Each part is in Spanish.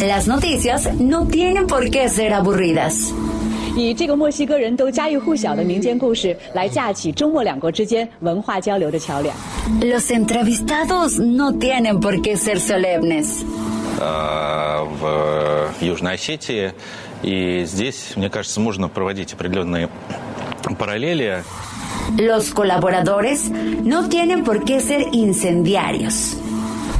Las noticias no tienen por qué ser aburridas. 以这个墨西哥人都家喻户晓的民间故事来架起中墨两国之间文化交流的桥梁。 Los entrevistados no tienen por qué ser solemnes. э, в Южной Осетии. И здесь, мне кажется, можно проводить определенные параллели. Los colaboradores no tienen por qué ser incendiarios.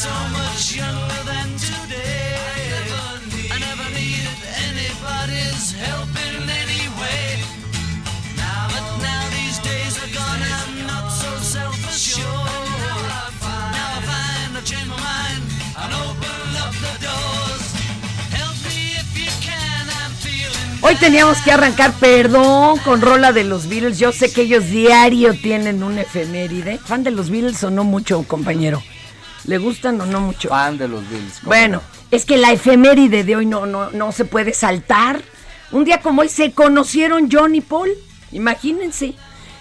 so much younger than today, I never, needed anybody's help in any way. Now, but now these days are gone, I'm not so self-assured. Now I find I've changed my mind and opened up the doors. Help me if you can, I'm feeling Hoy teníamos que arrancar, perdón, con rola de los Beatles. Yo sé que ellos diario tienen un efeméride. ¿Fan de los Beatles o no mucho, compañero? ¿Le gustan o no mucho? Fan de los Bills. ¿cómo Bueno, es que la efeméride de hoy no, no, no se puede saltar. Un día como hoy se conocieron John y Paul. Imagínense.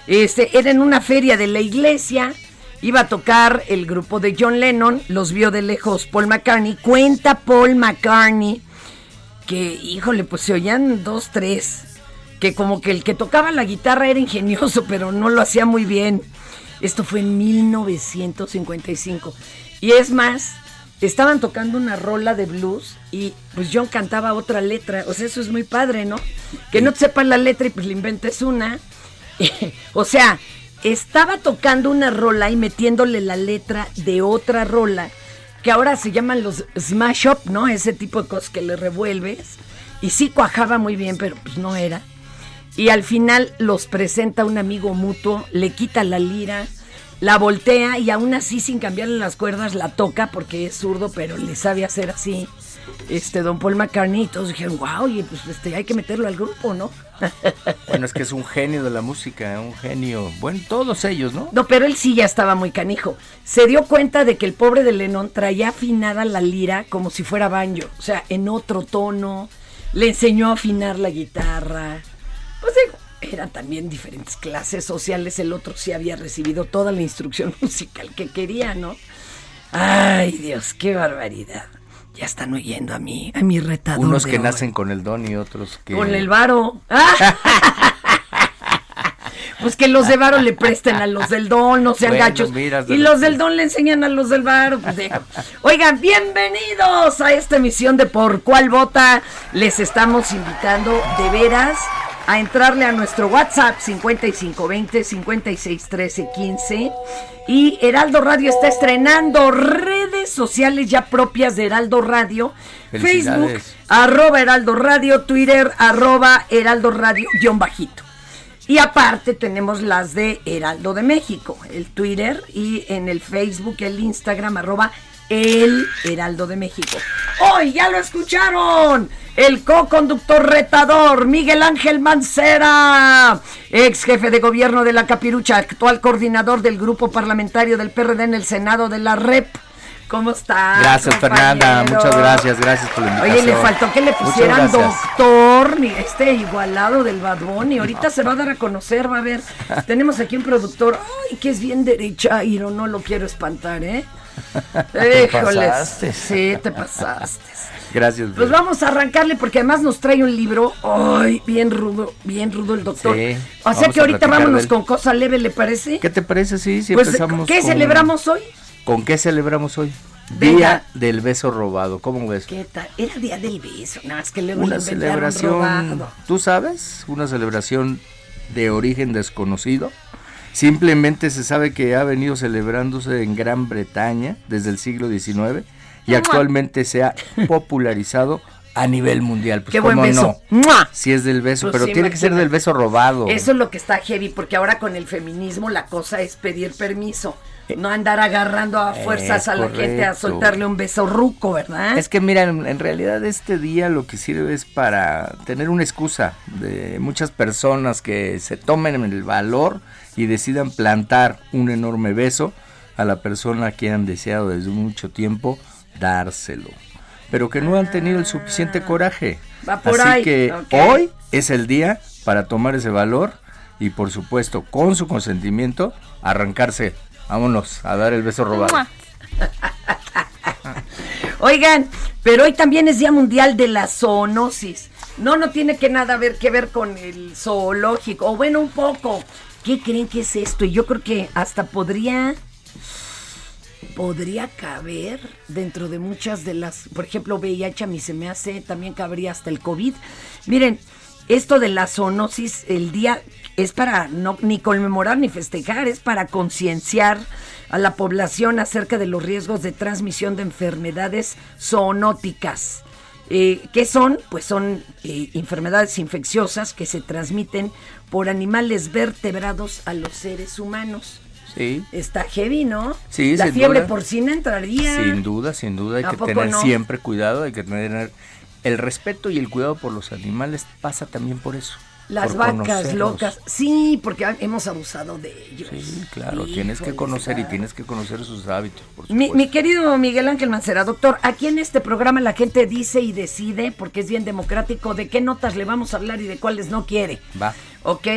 Este, era en una feria de la iglesia. Iba a tocar el grupo de John Lennon. Los vio de lejos Paul McCartney. Cuenta Paul McCartney que, híjole, pues se oían dos, tres. Que como que el que tocaba la guitarra era ingenioso, pero no lo hacía muy bien. Esto fue en 1955. Y es más, estaban tocando una rola de blues y pues John cantaba otra letra. O sea, eso es muy padre, ¿no? Que no te sepas la letra y pues le inventes una. o sea, estaba tocando una rola y metiéndole la letra de otra rola, que ahora se llaman los smash up, ¿no? Ese tipo de cosas que le revuelves. Y sí cuajaba muy bien, pero pues no era. Y al final los presenta un amigo mutuo, le quita la lira, la voltea y aún así sin cambiarle las cuerdas la toca porque es zurdo, pero le sabe hacer así. Este, don Paul McCartney, y todos dijeron, wow, oye, pues este, hay que meterlo al grupo, ¿no? Bueno, es que es un genio de la música, un genio. Bueno, todos ellos, ¿no? No, pero él sí ya estaba muy canijo. Se dio cuenta de que el pobre de Lennon traía afinada la lira como si fuera banjo, o sea, en otro tono. Le enseñó a afinar la guitarra. Pues digo, eran también diferentes clases sociales. El otro sí había recibido toda la instrucción musical que quería, ¿no? Ay, Dios, qué barbaridad. Ya están oyendo a mí, a mi retador. Unos de que nacen con el don y otros que... Con el varo. Pues que los de varo le presten a los del don, no sean Bueno, gachos. de Y los del don le enseñan a los del varo. Pues digo. Oigan, bienvenidos a esta emisión de Por Cuál Vota. Les estamos invitando de veras a entrarle a nuestro WhatsApp 5520 5613 15 y Heraldo Radio está estrenando redes sociales ya propias de Heraldo Radio, Facebook arroba Heraldo Radio, Twitter arroba Heraldo Radio guion bajito. Y aparte tenemos las de Heraldo de México, el Twitter y en el Facebook, el Instagram, arroba El Heraldo de México. Hoy ya lo escucharon. El co-conductor retador, Miguel Ángel Mancera, ex jefe de gobierno de la Capirucha, actual coordinador del grupo parlamentario del PRD en el Senado de la REP. ¿Cómo está? Gracias, Fernanda. Muchas gracias. Gracias por la invitación. Oye, le faltó que le pusieran doctor, este igualado del Badón, y ahorita se va a dar a conocer, va a ver. Tenemos aquí un productor, ay, que es bien derecha, y no, no lo quiero espantar, ¿eh? Te Híjoles. pasaste. Sí, te pasaste. Gracias. Pues vamos a arrancarle porque además nos trae un libro, ay, bien rudo, bien rudo el doctor. Sí, o sea que ahorita vámonos con cosa leve, ¿le parece? ¿Qué te parece si, si pues, empezamos ¿qué con- celebramos hoy? ¿Con qué celebramos hoy? Venga. Día del beso robado. ¿Cómo ves? ¿Qué tal? Era día del beso, nada más que luego Una celebración, robado. ¿tú sabes? Una celebración de origen desconocido. Simplemente se sabe que ha venido celebrándose en Gran Bretaña desde el siglo XIX y actualmente se ha popularizado a nivel mundial. Pues, Qué buen ¿cómo beso. no? Si es del beso, Pues pero sí, tiene que ser del beso robado. Eso es lo que está heavy, porque ahora con el feminismo la cosa es pedir permiso. No andar agarrando a fuerzas Es a la gente a soltarle un beso ruco, ¿verdad? Es que mira, en, en realidad este día lo que sirve es para tener una excusa de muchas personas que se tomen el valor y decidan plantar un enorme beso a la persona que han deseado desde mucho tiempo dárselo, pero que no han tenido el suficiente coraje. Va por Así ahí, que hoy es el día para tomar ese valor y por supuesto con su consentimiento arrancarse. Vámonos a dar el beso robado. Oigan, pero hoy también es Día Mundial de la Zoonosis. No, no tiene que nada ver que ver con el zoológico, o bueno, un poco. ¿Qué creen que es esto? Y yo creo que hasta podría podría caber dentro de muchas de las, por ejemplo, VIH a mí se me hace, también cabría hasta el COVID. Miren, esto de la zoonosis, el día es para no ni conmemorar ni festejar, es para concienciar a la población acerca de los riesgos de transmisión de enfermedades zoonóticas. Eh, ¿Qué son? Pues son eh, enfermedades infecciosas que se transmiten por animales vertebrados a los seres humanos. Sí. Está heavy, ¿no? Sí, La sin fiebre duda. porcina entraría. Sin duda, sin duda, hay ¿A que tener no? siempre cuidado, hay que tener el respeto y el cuidado por los animales pasa también por eso. Las vacas locas. Sí, porque hemos abusado de ellos. Sí, claro, tienes que conocer y tienes que conocer sus hábitos, por Mi, mi querido Miguel Ángel Mancera, doctor, aquí en este programa la gente dice y decide, porque es bien democrático, de qué notas le vamos a hablar y de cuáles no quiere. Va. ¿Ok?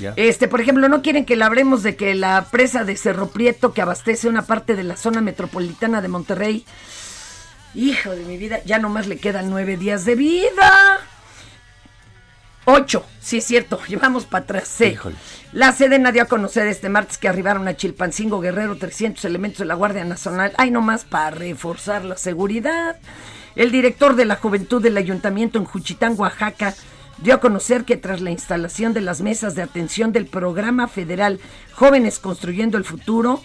Ya. Este, por ejemplo, no quieren que le hablemos de que la presa de Cerro Prieto, que abastece una parte de la zona metropolitana de Monterrey, hijo de mi vida, ya nomás le quedan nueve días de vida. Ocho, sí es cierto, llevamos para atrás. sí. Híjole. La Sedena dio a conocer este martes que arribaron a Chilpancingo Guerrero 300 elementos de la Guardia Nacional, ay nomás para reforzar la seguridad. El director de la Juventud del Ayuntamiento en Juchitán, Oaxaca, dio a conocer que tras la instalación de las mesas de atención del programa federal Jóvenes Construyendo el Futuro,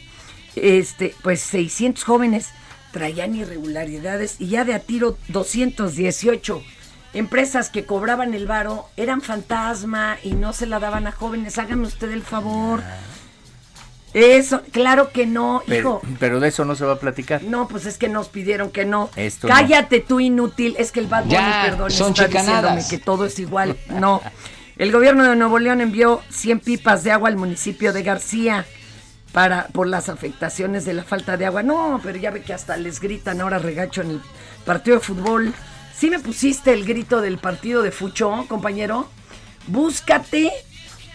este, pues 600 jóvenes traían irregularidades y ya de a tiro 218 empresas que cobraban el varo eran fantasma y no se la daban a jóvenes. Hágame usted el favor. Eso, claro que no, hijo. Pero, pero de eso no se va a platicar. No, pues es que nos pidieron que no. Esto no. Cállate tú inútil. Es que el Bad Bunny, Ya, perdón, son está chicanadas. diciéndome que todo es igual. No. El gobierno de Nuevo León envió 100 pipas de agua al municipio de García para por las afectaciones de la falta de agua. No, pero ya ve que hasta les gritan ahora regacho en el partido de fútbol. ¿Sí me pusiste el grito del partido de Fucho, compañero? Búscate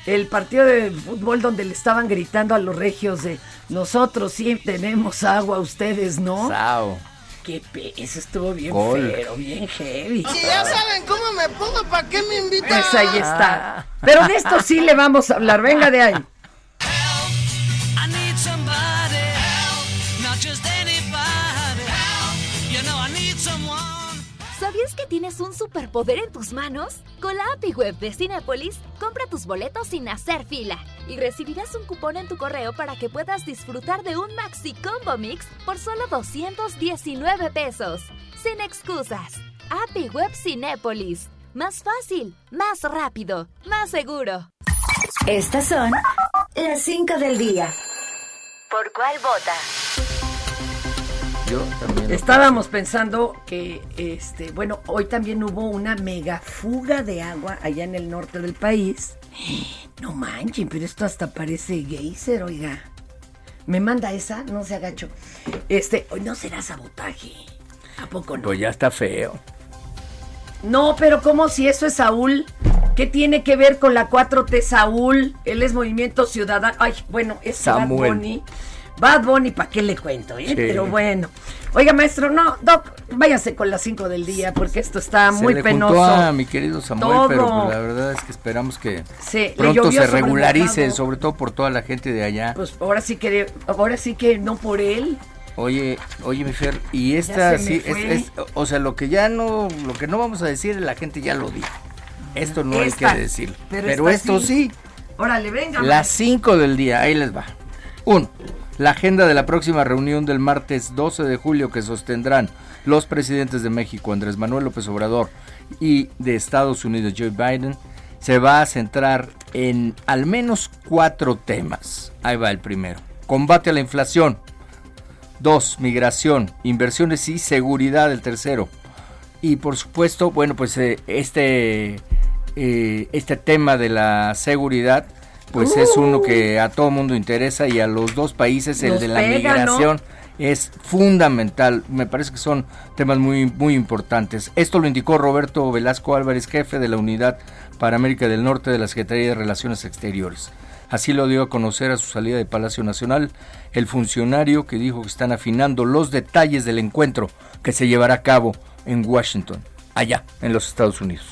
el partido de fútbol donde le estaban gritando a los regios de nosotros sí tenemos agua, ustedes no. Sao. Qué pe eso estuvo bien Gol. feo, bien heavy. Si ya saben cómo me pongo, ¿para qué me invitan? Pues ahí está. Pero de esto sí le vamos a hablar. Venga de ahí. ¿Sabías que tienes un superpoder en tus manos? Con la API Web de Cinépolis, compra tus boletos sin hacer fila y recibirás un cupón en tu correo para que puedas disfrutar de un Maxi Combo Mix por solo 219 pesos. Sin excusas. API Web Cinépolis. Más fácil, más rápido, más seguro. Estas son las 5 del día. ¿Por cuál vota? Yo Estábamos pensando que, este, bueno, hoy también hubo una mega fuga de agua allá en el norte del país. No manchen, pero esto hasta parece geyser, oiga. ¿Me manda esa? No se agacho. Este, no será sabotaje. ¿A poco no? Pues ya está feo. No, pero ¿cómo si eso es Saúl? ¿Qué tiene que ver con la 4T Saúl? Él es Movimiento Ciudadano. Ay, bueno, es Bad Samuel. Bunny. Bad Bunny, ¿para qué le cuento? eh? Sí. Pero bueno. Oiga, maestro, no, Doc, váyase con las 5 del día porque esto está Se muy le penoso. juntó a mi querido Samuel, Todo. pero pues la verdad es que esperamos que Sí, pronto se regularice, sobre todo por toda la gente de allá. Pues ahora sí que, ahora sí que no por él. Oye, oye, mi Fer, y esta sí, es, o sea, lo que ya no, lo que no vamos a decir, la gente ya lo dijo. Esto no Esta, hay que decirlo. pero esto sí. sí, Órale, venga. las 5 del día, ahí les va. Uno, la agenda de la próxima reunión del martes 12 de julio que sostendrán los presidentes de México, Andrés Manuel López Obrador, y de Estados Unidos, Joe Biden, se va a centrar en al menos cuatro temas. Ahí va el primero. Combate a la inflación. Dos, migración, inversiones y seguridad, el tercero. Y por supuesto, bueno, pues eh, este, eh, este tema de la seguridad, pues es uno que a todo mundo interesa y a los dos países, el Nos de la pega, ¿no? migración, es fundamental. Me parece que son temas muy, muy importantes. Esto lo indicó Roberto Velasco Álvarez, jefe de la Unidad para América del Norte de la Secretaría de Relaciones Exteriores. Así lo dio a conocer a su salida de Palacio Nacional el funcionario que dijo que están afinando los detalles del encuentro que se llevará a cabo en Washington, allá en los Estados Unidos.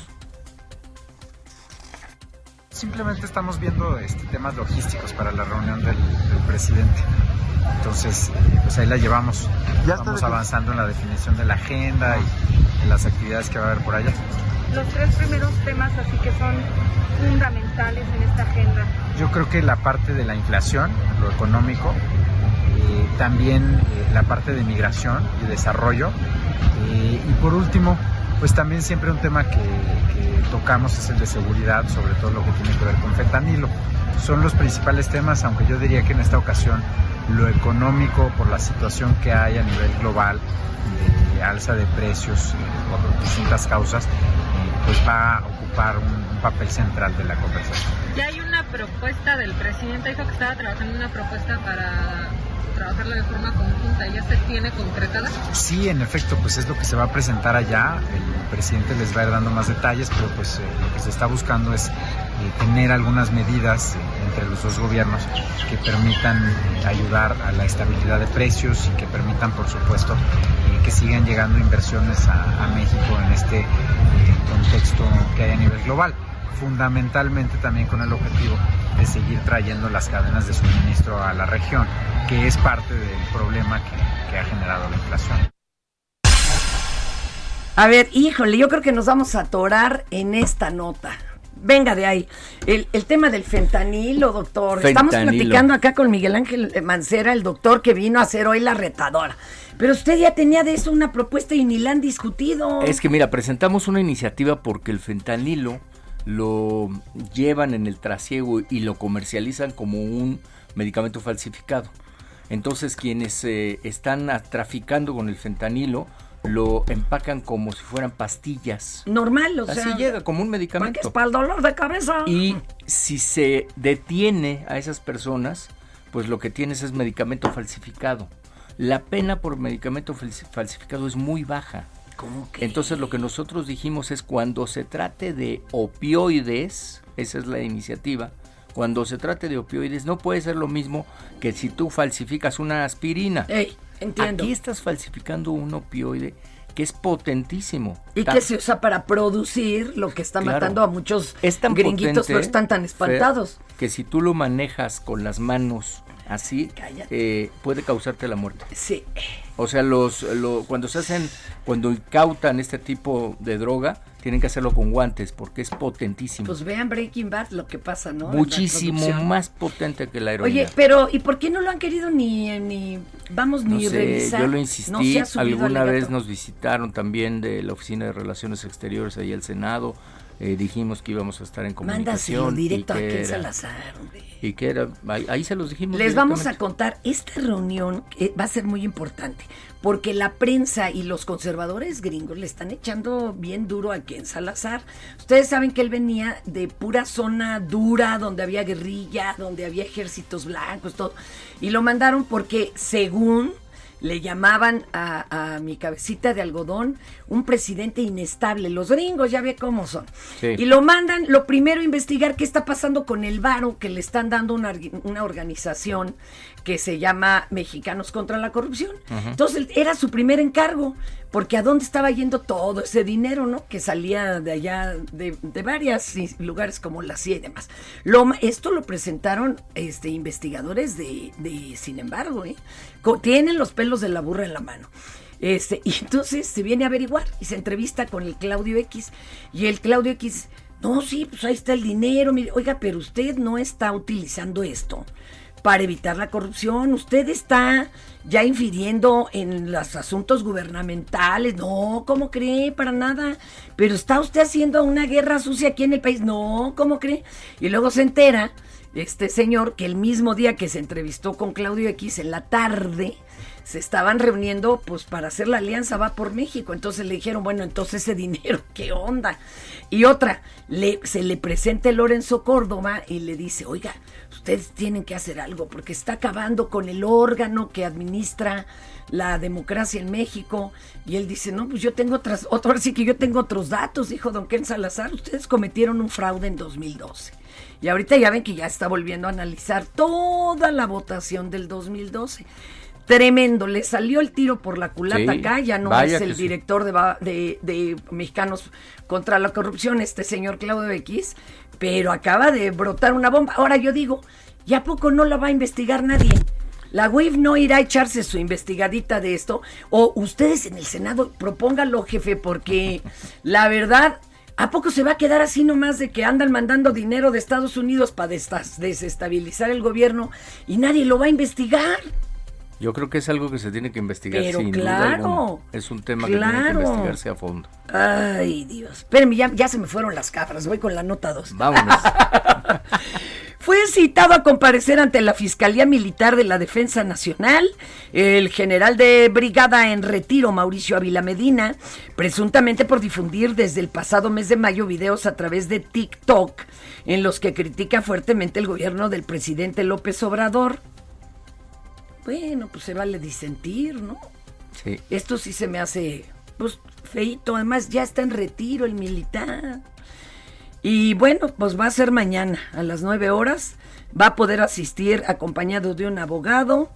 Simplemente estamos viendo este, temas logísticos para la reunión del, del presidente. Entonces, eh, pues ahí la llevamos. Vamos avanzando en la definición de la agenda y de las actividades que va a haber por allá. los tres primeros temas así que son fundamentales en esta agenda. Yo creo que la parte de la inflación, lo económico, eh, también eh, la parte de migración y desarrollo. eh, y por último, pues también siempre un tema que, tocamos es el de seguridad, sobre todo lo que tiene que ver con fentanilo. Son los principales temas, aunque yo diría que en esta ocasión lo económico, por la situación que hay a nivel global, de alza de precios eh, por distintas causas, eh, pues va a ocupar un, un papel central de la conversación. Ya hay una propuesta del presidente, dijo que estaba trabajando en una propuesta para trabajarla de forma conjunta, ¿ya se tiene concretada? Sí, en efecto, pues es lo que se va a presentar allá. El presidente les va a ir dando más detalles, pero pues eh, lo que se está buscando es eh, tener algunas medidas eh, entre los dos gobiernos que permitan ayudar a la estabilidad de precios y que permitan, por supuesto, que sigan llegando inversiones a, México en este contexto que hay a nivel global. Fundamentalmente también con el objetivo de seguir trayendo las cadenas de suministro a la región, que es parte del problema que, que ha generado la inflación. A ver, híjole, yo creo que nos vamos a atorar en esta nota. Venga de ahí. El, el tema del fentanilo, doctor. Estamos platicando acá con Miguel Ángel Mancera, el doctor que vino a hacer hoy la retadora. Pero usted ya tenía de eso una propuesta y ni la han discutido. Es que mira, presentamos una iniciativa porque el fentanilo lo llevan en el trasiego y lo comercializan como un medicamento falsificado. Entonces quienes eh, están traficando con el fentanilo lo empacan como si fueran pastillas. Normal, o Así sea. llega como un ¿Para qué medicamento. es para el dolor de cabeza? Y si se detiene a esas personas, pues lo que tienes es medicamento falsificado. La pena por medicamento falsi- falsificado es muy baja. ¿Cómo que? Entonces lo que nosotros dijimos es cuando se trate de opioides, esa es la iniciativa, cuando se trate de opioides no puede ser lo mismo que si tú falsificas una aspirina. Ey, entiendo. Aquí estás falsificando un opioide que es potentísimo. Y que se usa para producir lo que está Claro. matando a muchos es tan gringuitos, potente, pero están tan Fer, espantados. que si tú lo manejas con las manos así, eh, puede causarte la muerte. Sí. O sea, los, lo- cuando se hacen, cuando incautan este tipo de droga, tienen que hacerlo con guantes porque es potentísimo. Pues vean Breaking Bad lo que pasa, ¿no? Muchísimo más potente que la heroína. Oye, pero ¿y por qué no lo han querido ni, ni vamos, no ni sé, revisar? yo lo insistí, alguna al vez nos visitaron también de la Oficina de Relaciones Exteriores ahí al Senado, eh, dijimos que íbamos a estar en Mándaselo comunicación. directo a y que Ken era- Salazar, hombre. Y que era, ahí, ahí se los dijimos. Les vamos a contar, esta reunión eh, va a ser muy importante, porque la prensa y los conservadores gringos le están echando bien duro a Ken Salazar. Ustedes saben que él venía de pura zona dura, donde había guerrilla, donde había ejércitos blancos, todo. Y lo mandaron porque, según le llamaban a, a mi cabecita de algodón un presidente inestable. Los gringos ya ve cómo son. Sí. Y lo mandan, lo primero, a investigar qué está pasando con el varo que le están dando una, una organización que se llama Mexicanos contra la Corrupción. Entonces era su primer encargo, porque a dónde estaba yendo todo ese dinero, ¿no? Que salía de allá, de, de varios lugares como la CIA y demás. Lo, esto lo presentaron este, investigadores de, de Sin embargo, ¿eh? Tienen los pelos de la burra en la mano. Este, y entonces se viene a averiguar y se entrevista con el Claudio X. Y el Claudio X, no, sí, pues ahí está el dinero. Mire, oiga, pero usted no está utilizando esto para evitar la corrupción. Usted está ya infiriendo en los asuntos gubernamentales. No, ¿cómo cree? Para nada. Pero está usted haciendo una guerra sucia aquí en el país. No, ¿cómo cree? Y luego se entera este señor que el mismo día que se entrevistó con Claudio X en la tarde se estaban reuniendo pues para hacer la alianza va por México. Entonces le dijeron, bueno, entonces ese dinero, ¿qué onda? Y otra, le, se le presenta Lorenzo Córdoba y le dice, oiga, ustedes tienen que hacer algo porque está acabando con el órgano que administra la democracia en México. Y él dice, no, pues yo tengo otras, otro, ahora sí que yo tengo otros datos, dijo don Ken Salazar, ustedes cometieron un fraude en 2012. Y ahorita ya ven que ya está volviendo a analizar toda la votación del 2012. Tremendo, le salió el tiro por la culata Sí, acá, ya no es el director de, va- de- de Mexicanos contra la Corrupción, este señor Claudio X, pero acaba de brotar una bomba. Ahora yo digo, ¿ya a poco no la va a investigar nadie? La WIF no irá a echarse su investigadita de esto, o ustedes en el Senado propónganlo, jefe, porque la verdad, ¿a poco se va a quedar así nomás de que andan mandando dinero de Estados Unidos para desestabilizar el gobierno y nadie lo va a investigar? Yo creo que es algo que se tiene que investigar Pero sin duda claro, alguna. Es un tema que tiene claro. que investigarse a fondo. Ay, Dios. Espérenme, ya, ya se me fueron las cabras. Voy con la nota 2. Vámonos. Fue citado a comparecer ante la Fiscalía Militar de la Defensa Nacional el general de brigada en retiro, Mauricio Ávila Medina, presuntamente por difundir desde el pasado mes de mayo videos a través de TikTok en los que critica fuertemente el gobierno del presidente López Obrador. Bueno, pues se vale disentir, ¿no? Sí. Esto sí se me hace, pues, feito. Además, ya está en retiro el militar. Y bueno, pues va a ser mañana a las 9 horas. Va a poder asistir acompañado de un abogado.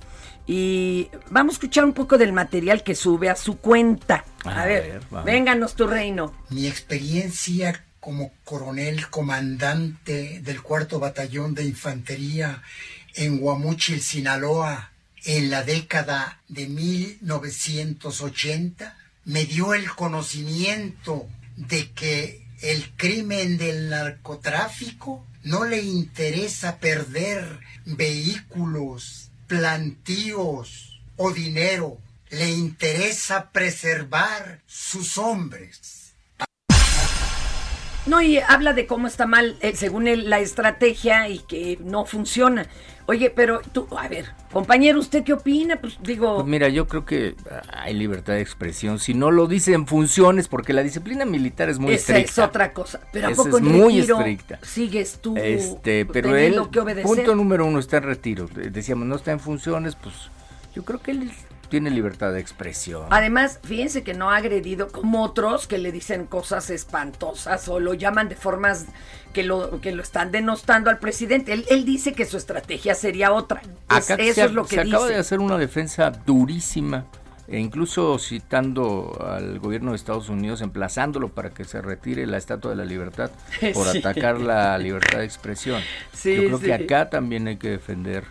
Y vamos a escuchar un poco del material que sube a su cuenta. A, A ver, ver, vénganos tu reino. Mi experiencia como coronel comandante del cuarto batallón de infantería en Guamúchil, Sinaloa, en la década de 1980, me dio el conocimiento de que el crimen del narcotráfico no le interesa perder vehículos, plantíos o dinero, le interesa preservar sus hombres. No, y habla de cómo está mal, eh, según la estrategia y que no funciona. Oye, pero tú, a ver, compañero, ¿usted qué opina? Pues digo, Pues mira, yo creo que hay libertad de expresión. Si no lo dicen funciones, porque la disciplina militar es muy esa estricta. es otra cosa. Pero ¿a Esa poco es en muy retiro estricta. sigues tú Este, pero él, que obedecer? punto número uno, está en retiro. Decíamos, no está en funciones, pues yo creo que él tiene libertad de expresión. Además, fíjense que no ha agredido como otros que le dicen cosas espantosas o lo llaman de formas que lo, que lo están denostando al presidente. Él, él dice que su estrategia sería otra. Es- Acá eso es lo que se dice. acaba de hacer una defensa durísima, e incluso citando al gobierno de Estados Unidos, emplazándolo para que se retire la Estatua de la Libertad por Sí. atacar la libertad de expresión. Sí, Yo creo sí. que acá también hay que defender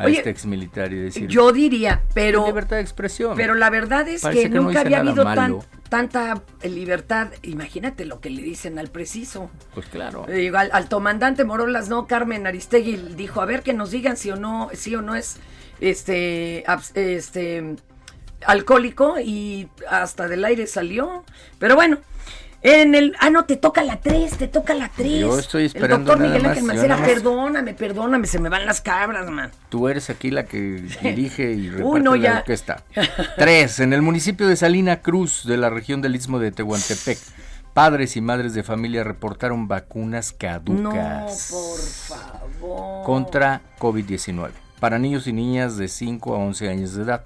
a Oye, este exmilitar y decir... Yo diría, pero. libertad de expresión. Pero la verdad es que, nunca había habido tan- tanta libertad. Imagínate lo que le dicen al preciso. Pues claro. Eh, al, al comandante Morolas, no, Carmen Aristegui dijo, a ver que nos digan si o no, sí o no es este, este alcohólico y hasta del aire salió. Pero bueno, En el, ah, no, te toca la 3, te toca la 3. Yo estoy esperando El doctor nada Miguel Ángel Mancera, más. perdóname, perdóname, se me van las cabras, man. Tú eres aquí la que dirige y reparte Uy, no, la ya. orquesta. Tres, en el municipio de Salina Cruz, de la región del Istmo de Tehuantepec, padres y madres de familia reportaron vacunas No, caducas por favor. contra COVID-19 para niños y niñas de 5 a 11 años de edad.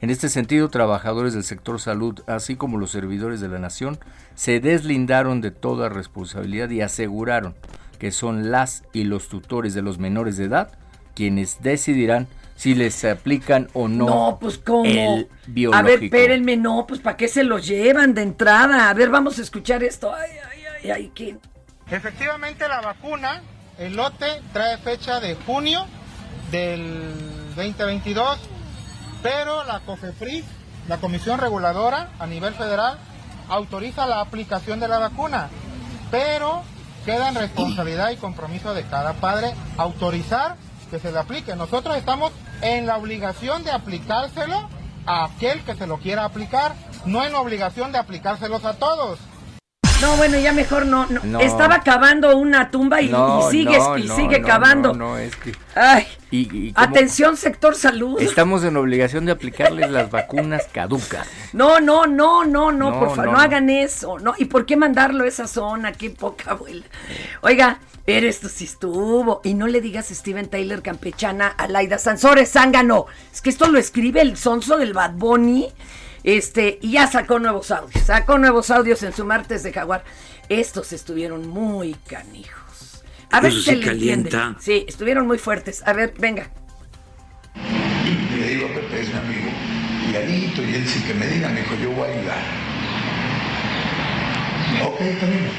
En este sentido, trabajadores del sector salud, así como los servidores de la nación, se deslindaron de toda responsabilidad y aseguraron que son las y los tutores de los menores de edad quienes decidirán si les aplican o no, No, pues cómo. el biológico. A ver, espérenme, no, pues ¿para qué se los llevan de entrada? A ver, vamos a escuchar esto. Ay, ay, ay, ay, ¿qué? Efectivamente la vacuna, el lote trae fecha de junio del 2022, pero la COFEPRIS, la Comisión Reguladora a nivel federal, autoriza la aplicación de la vacuna, pero queda en responsabilidad y compromiso de cada padre autorizar que se le aplique. Nosotros estamos en la obligación de aplicárselo a aquel que se lo quiera aplicar, no en la obligación de aplicárselos a todos. No, bueno, ya mejor no. no. No. Estaba cavando una tumba y, No, y sigue, y cavando. No, es que Ay, y- atención, sector salud. estamos en obligación de aplicarles las vacunas caducas. No, no, no, no, no, por favor, no. hagan eso. No, ¿y por qué mandarlo a esa zona? Qué poca abuela. Oiga, pero esto sí estuvo. Y no le digas Steven Taylor campechana a Laida Sansores, zángano. Es que esto lo escribe el sonso del Bad Bunny. Este, y ya sacó nuevos audios. Sacó nuevos audios en su martes de Jaguar. Estos estuvieron muy canijos. A ver si se le entiende. calienta. Sí, estuvieron muy fuertes. A ver, venga. Y le digo a Pepe, es mi amigo, y Alito, y él sí que me diga, me dijo, yo voy a ayudar. Ok, bien.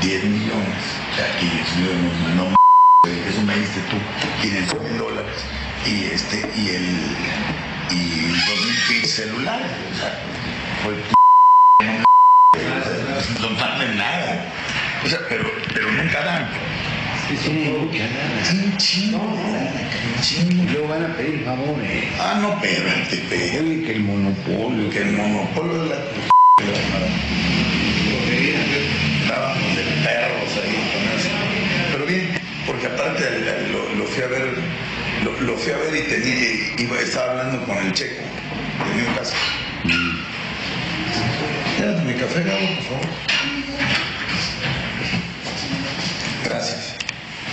10 millones. O sea, y no, no, m- eso me diste tú, 500 mil dólares. Y este, y el, y dos mil bits celulares. O sea, fue p- no me no mames nada. O sea, pero, pero nunca dan. Sí, mucha lana. Un chingo un chingo. Luego van a pedir favores. Ah, no, pero espérate, Oye, que el monopolio. Que el monopolio de la Estábamos de perros ahí con eso. Pero bien, porque aparte lo, lo fui a ver, lo, lo fui a ver y tenía, y- iba, estaba hablando con el checo de mi casa. Ya, mi café, Gabo, por favor. Gracias.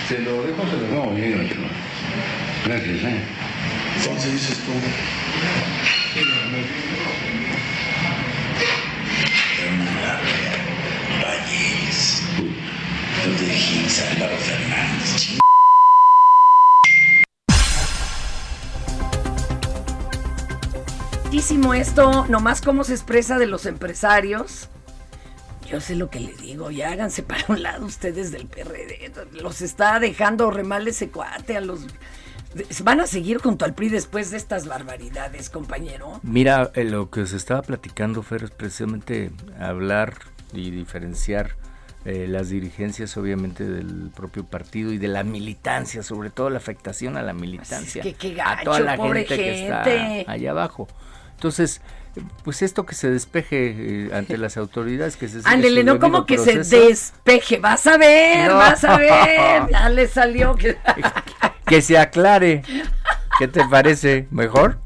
Te lo dejo, te lo dejo bien, chico. Gracias, ¿eh? Entonces dices tú. Valles. Los de Gils, Álvaro Fernández. Esto, nomás cómo se expresa de los empresarios. Yo sé lo que le digo, ya háganse para un lado ustedes del PRD. Los está dejando remal ese cuate a los... Van a seguir junto al PRI después de estas barbaridades, compañero. Mira, eh, lo que se estaba platicando, Fer, es precisamente hablar y diferenciar eh, las dirigencias, obviamente, del propio partido y de la militancia, sobre todo la afectación a la militancia, que qué a toda gacho, la pobre gente, que gente. está allá abajo. Entonces, pues esto que se despeje eh, ante las autoridades, que se Ándele, no como que proceso. se despeje. Vas a ver, No. vas a ver. Ya le salió. que- que se aclare. ¿Qué te parece? ¿Mejor?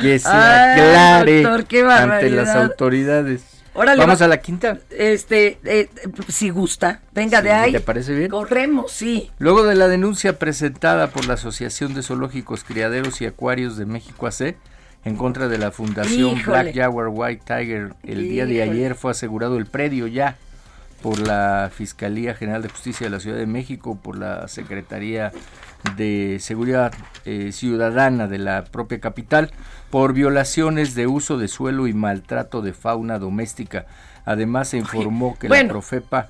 Que se Ay, aclare doctor, ante las autoridades. Órale, Vamos va- a la quinta. Este, eh, si gusta, venga Sí, de ahí. ¿te parece bien? Corremos, sí. Luego de la denuncia presentada por la Asociación de Zoológicos, Criaderos y Acuarios de México AC en contra de la Fundación Híjole. Black Jaguar White Tiger, el día de ayer fue asegurado el predio ya por la Fiscalía General de Justicia de la Ciudad de México, por la Secretaría de Seguridad eh, Ciudadana de la propia capital, por violaciones de uso de suelo y maltrato de fauna doméstica. Además se informó que bueno. la Profepa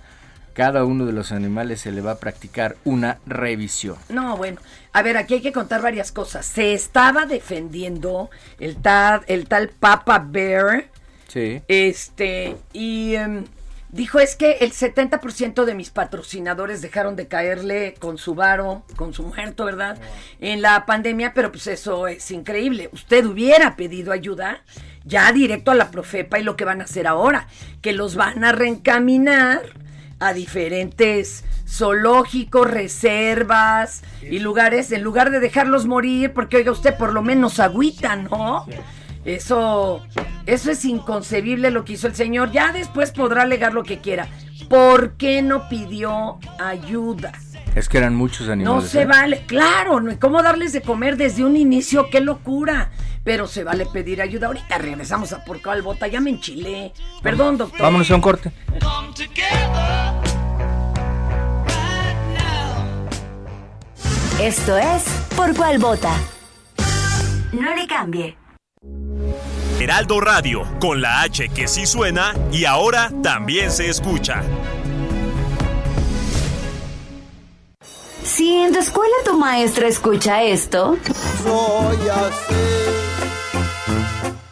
cada uno de los animales se le va a practicar una revisión. No, bueno, a ver, aquí hay que contar varias cosas. Se estaba defendiendo el tal, el tal Papa Bear, Sí. este, y em, Dijo es que el 70% de mis patrocinadores dejaron de caerle con su varo, con su muerto, ¿verdad? En la pandemia, pero pues eso es increíble. Usted hubiera pedido ayuda ya directo a la Profepa y lo que van a hacer ahora, que los van a reencaminar a diferentes zoológicos, reservas y lugares, en lugar de dejarlos morir, porque oiga usted por lo menos agüita, ¿no? Eso, eso es inconcebible lo que hizo el señor. Ya después podrá alegar lo que quiera. ¿Por qué no pidió ayuda? Es que eran muchos animales. No se ¿eh? vale, claro. ¿cómo darles de comer desde un inicio? ¡Qué locura! Pero se vale pedir ayuda. Ahorita regresamos a por cuál bota, ya me enchilé. Perdón, doctor. Vámonos a un corte. Esto es Por cuál vota. No le cambie. Heraldo Radio, con la H que sí suena y ahora también se escucha. Si en tu escuela tu maestra escucha esto, Soy así,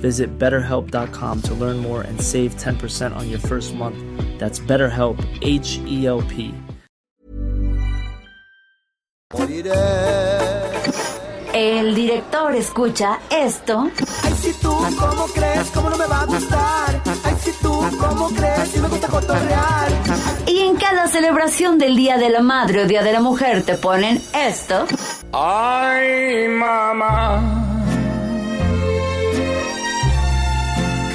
Visit betterhelp.com to learn more and save 10% on your first month. That's BetterHelp, H E L P. el director escucha esto Ay, si tú, ¿cómo crees? ¿Cómo no me va a gustar? Ay, si tú, ¿cómo crees? Si me gusta cotorrear. y en cada celebración del Día de la Madre o Día de la Mujer te ponen esto. Ay, mamá.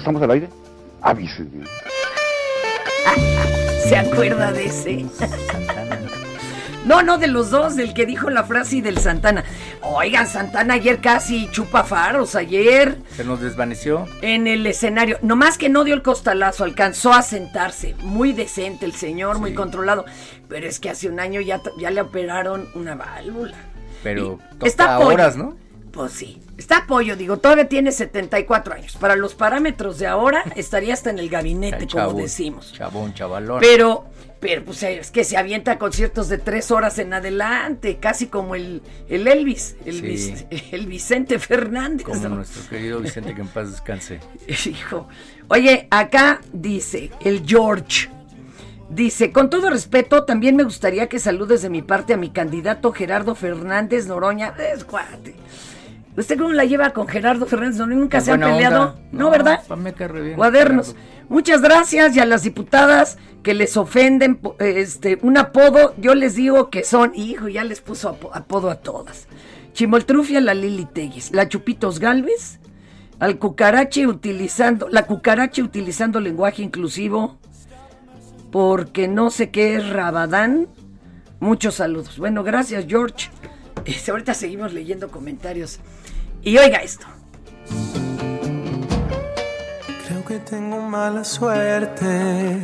Estamos al aire? Avísenme. ¿Se acuerda de ese? No, no, de los dos, del que dijo la frase y del Santana. Oigan, Santana ayer casi chupa faros, ayer Se nos desvaneció. en el escenario. Nomás que no dio el costalazo, alcanzó a sentarse. Muy decente el señor, muy controlado. Pero es que hace un año ya, ya le operaron una válvula. Pero está horas, ¿no? Pues sí, está apoyo, digo, todavía tiene 74 años. Para los parámetros de ahora, estaría hasta en el gabinete, como decimos. Chabón, chavalón. Pero, pero pues es que se avienta conciertos de tres horas en adelante, casi como el, el Elvis, el, Sí. Vic- el Vicente Fernández. Como ¿no? nuestro querido Vicente, que en paz descanse. Hijo. Oye, acá dice el George. Dice, con todo respeto, también me gustaría que saludes de mi parte a mi candidato Gerardo Fernández Noroña. Es cuate. ¿Usted cómo la lleva con Gerardo Fernández Noroña? ¿Nunca Qué se han peleado? onda. No, ¿verdad? me bien, Cuadernos. Gerardo. Muchas gracias y a las diputadas que les ofenden po- este un apodo, yo les digo que son, hijo, ya les puso apo- apodo a todas. Chimoltrufia, la Lili Teguis, la Chupitos Galvez, al cucarache utilizando, la cucarache utilizando lenguaje inclusivo, porque no sé qué es Rabadán. Muchos saludos. Bueno, gracias, George. Este, ahorita seguimos leyendo comentarios. Y oiga esto. que tengo mala suerte.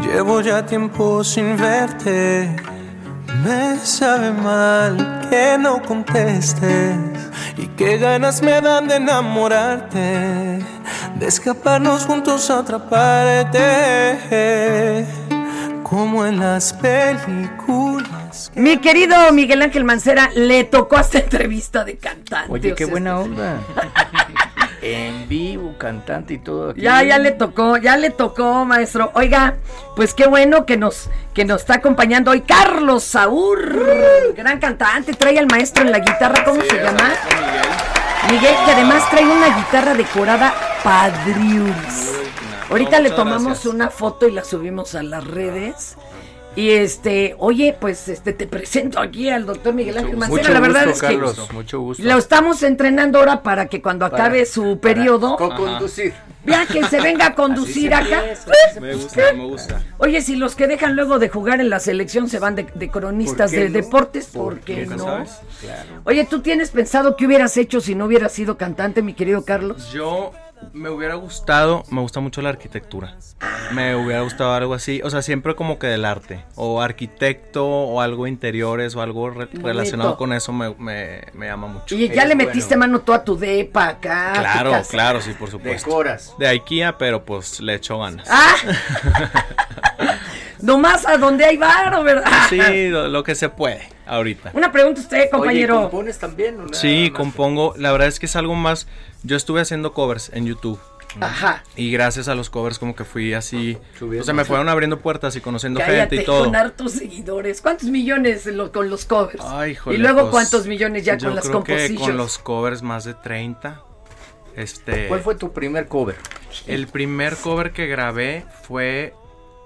Llevo ya tiempo sin verte. Me sabe mal que no contestes. Y qué ganas me dan de enamorarte. De escaparnos juntos a otra parte. Como en las películas. Mi querido Miguel Ángel Mancera, le tocó esta entrevista de cantante. Oye, o qué sea, buena este- onda. en vivo, cantante y todo. aquí. Ya, ya le tocó, ya le tocó, maestro. Oiga, pues qué bueno que nos, que nos está acompañando hoy Carlos Saúr, gran cantante, trae al maestro en la guitarra, ¿cómo se llama? Miguel, que además trae una guitarra decorada padriuris. Ahorita le tomamos gracias. una foto y la subimos a las redes. Y este, oye, pues este te presento aquí al doctor Miguel Ángel Mancera. Mucho la verdad gusto, es que Carlos, mucho gusto. lo estamos entrenando ahora para que cuando Para- acabe su periodo, co-conducir. ya que se venga a conducir acá. Me gusta, me gusta. Oye, si los que dejan luego de jugar en la selección se van de, de cronistas ¿Por qué de no? deportes, ¿Por ¿por qué no? sabes? Oye, ¿tú tienes pensado qué hubieras hecho si no hubieras sido cantante, mi querido Carlos? Yo me hubiera gustado, me gusta mucho la arquitectura. Me hubiera gustado algo así, o sea, siempre como que del arte, o arquitecto, o algo interiores, o algo re- Bonito. relacionado con eso me, me- me llama mucho. Y ya le metiste mano tú a tu depa acá. Claro, claro, sí, por supuesto. Decoras. De IKEA, pero pues le echo ganas. Ah, nomás a donde hay varo, ¿verdad? Sí, lo, lo que se puede ahorita. Una pregunta a usted, compañero. Oye, ¿compones también? o nada Sí, más? compongo. La verdad es que es algo más. Yo estuve haciendo covers en YouTube. Ajá. Y gracias a los covers como que fui así. Subiendo. O sea, me fueron abriendo puertas y conociendo Cállate, gente y todo. con hartos seguidores. ¿Cuántos millones lo- con los covers? Ay, híjole, y luego pues, cuántos millones ya yo con las creo que composiciones. con los covers más de 30. Este, ¿Cuál fue tu primer cover? El primer cover que grabé fue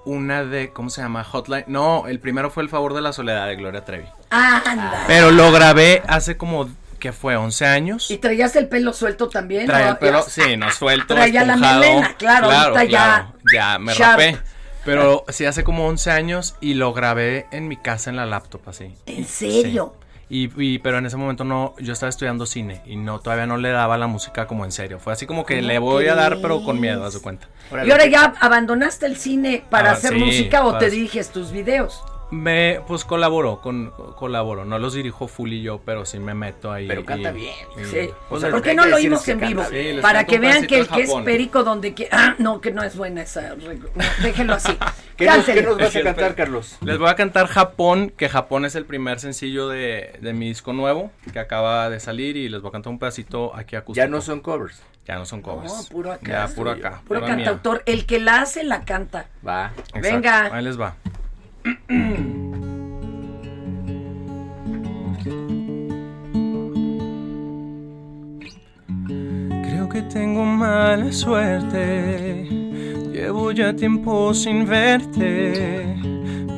una de, ¿cómo se llama? Hotline. No, el primero fue El favor de la soledad de Gloria Trevi. Anda. Pero lo grabé hace como, ¿qué fue? 11 años. ¿Y traías el pelo suelto también? Traía ¿O el pelo, ya- sí, no suelto, Traía la melena, claro, ahorita ya- claro, ya me sharp. rapé. Pero sí, hace como 11 años y lo grabé en mi casa en la laptop, así. ¿En serio? Sí. Y, y- pero en ese momento no, yo estaba estudiando cine y no, todavía no le daba la música como en serio. Fue así como que ¿Cómo le voy a dar, pero con miedo, a su cuenta. ¿Y ahora ya abandonaste el cine para Ah, hacer sí, música o te diriges tus videos? Me, pues colaboro, con, colaboro. No los dirijo full y yo, pero sí me meto ahí. Pero canta y- bien. y- Sí. ¿Por qué no lo oímos en vivo? Sí, les Para que vean que el que es perico donde que ah, no, que no es buena esa reg- no, déjenlo así. ¿Qué nos, Cántele. qué nos vas a cantar, Carlos? Les voy a cantar Japón, que Japón es el primer sencillo de, de mi disco nuevo, que acaba de salir y les voy a cantar un pedacito aquí acústico. Ya no son covers. Ya no son covers. No, puro acá. Ya, puro acá. Puro cantautor. El que la hace, la canta. Va. Exacto. Venga. Ahí les va. Creo que tengo mala suerte. Llevo ya tiempo sin verte.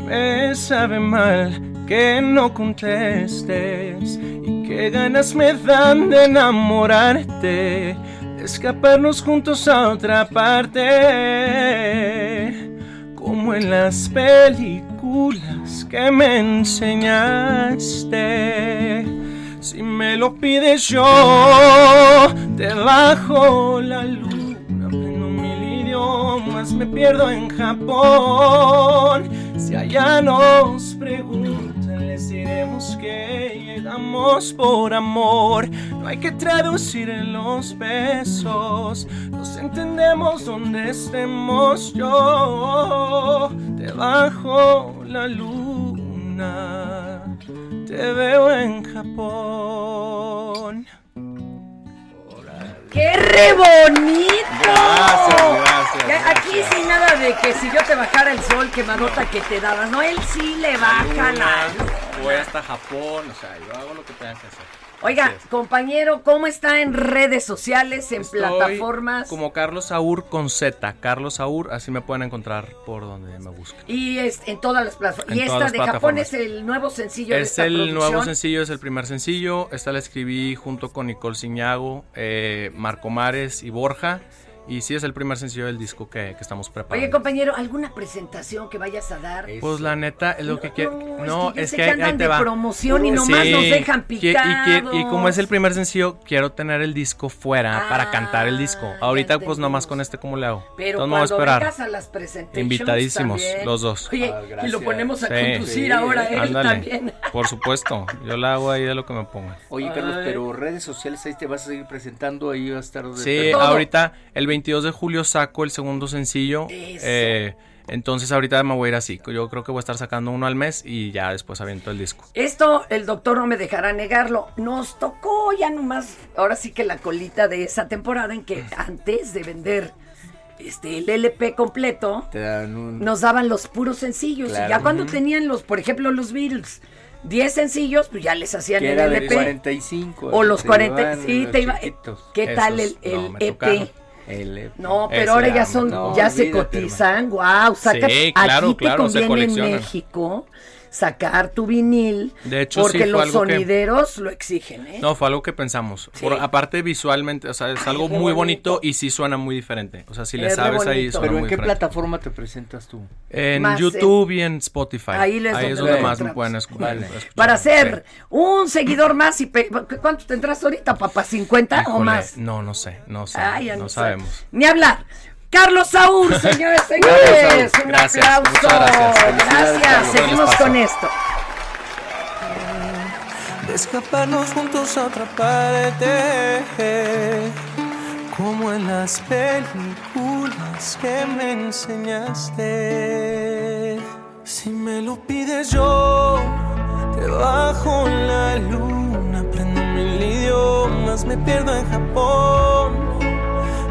Me sabe mal que no contestes. Y qué ganas me dan de enamorarte. De escaparnos juntos a otra parte. Como en las películas que me enseñaste. Si me lo pides yo, te bajo la luna, aprendo mil idiomas, me pierdo en Japón. Si allá nos preguntan, les diremos que llegamos por amor. No hay que traducir en los besos, nos entendemos donde estemos yo. Te bajo la luna, te veo en Japón. ¡Qué re bonito! Gracias, gracias, Ya, Aquí sin nada de que si yo te bajara el sol, quemadota que te dabas. No, él sí le baja la... Voy hasta Japón, o sea, yo hago lo que tenga que hacer. Oiga, compañero, ¿cómo está en redes sociales, en Estoy plataformas? Como Carlos Saúr con Z. Carlos Saúr, así me pueden encontrar por donde me busquen. Y es, en todas las plataformas. Y esta de Japón es el nuevo sencillo de Es esta el producción. nuevo sencillo, es el primer sencillo. Esta la escribí junto con Nicole Ciñago, eh, Marco Mares y Borja. Y sí es el primer sencillo del disco que, que estamos preparando. Oye, compañero, ¿alguna presentación que vayas a dar? Pues la neta es lo que quiero. No, yo es sé que, que ahí- andan ahí te de va. promoción y nomás nos dejan qui- y qui- Y, como es el picados. primer sencillo, quiero tener el disco fuera para cantar el disco. Ahorita, pues nomás con este, ¿cómo le hago? Pero Entonces me voy a cuando esperar. vengas a las presentaciones Invitadísimos, también. los dos. Oye, y lo ponemos a Sí. conducir ahora él Ándale. también. Por supuesto, yo la hago ahí de lo que me pongan. Oye, Carlos, Ay. pero redes sociales ahí te vas a seguir presentando, ahí va a estar... de- Sí, ahorita el 22 de julio saco el segundo sencillo. eh, entonces ahorita me voy a ir así. Yo creo que voy a estar sacando uno al mes y ya después aviento el disco. Esto el doctor no me dejará negarlo. Nos tocó ya nomás, ahora sí que la colita de esa temporada en que antes de vender este el LP completo, Te dan un... nos daban los puros sencillos. Claro. Y ya cuando tenían los, por ejemplo, los Beatles, 10 sencillos, pues ya les hacían Que el era LP. 45. O los te 40, llevaban sí, los te iba. ¿Qué tal el, no, EP? tocaron. El EP. No, pero ahora ya son, no, ya se olvídate, cotizan, wow, saca, Sí, claro, aquí te claro, se conviene en. México sacar tu vinil, De hecho, porque sí, los que- sonideros lo exigen, ¿eh? No, fue algo que pensamos. Por- aparte visualmente, o sea, es algo muy bonito. bonito y sí suena muy diferente. O sea, si le Es sabes ahí, suena ¿Pero en muy qué diferente. plataforma te presentas tú? En Más YouTube y en Spotify. Ahí les es donde más me pueden Vale. escuchar. Para Sí. ser un seguidor más y pe- ¿cuánto tendrás ahorita, papá? ¿50 o más? No, no sé, no sé, Ay, no sabemos. Ni hablar. Carlos Saúl, señores, señores. Saúl, Un gracias, aplauso. gracias. Gracias. Seguimos con esto. de escaparnos juntos a otra parte, como en las películas que me enseñaste. Si me lo pides yo, te bajo la luna, aprendo mil idiomas, me pierdo en Japón.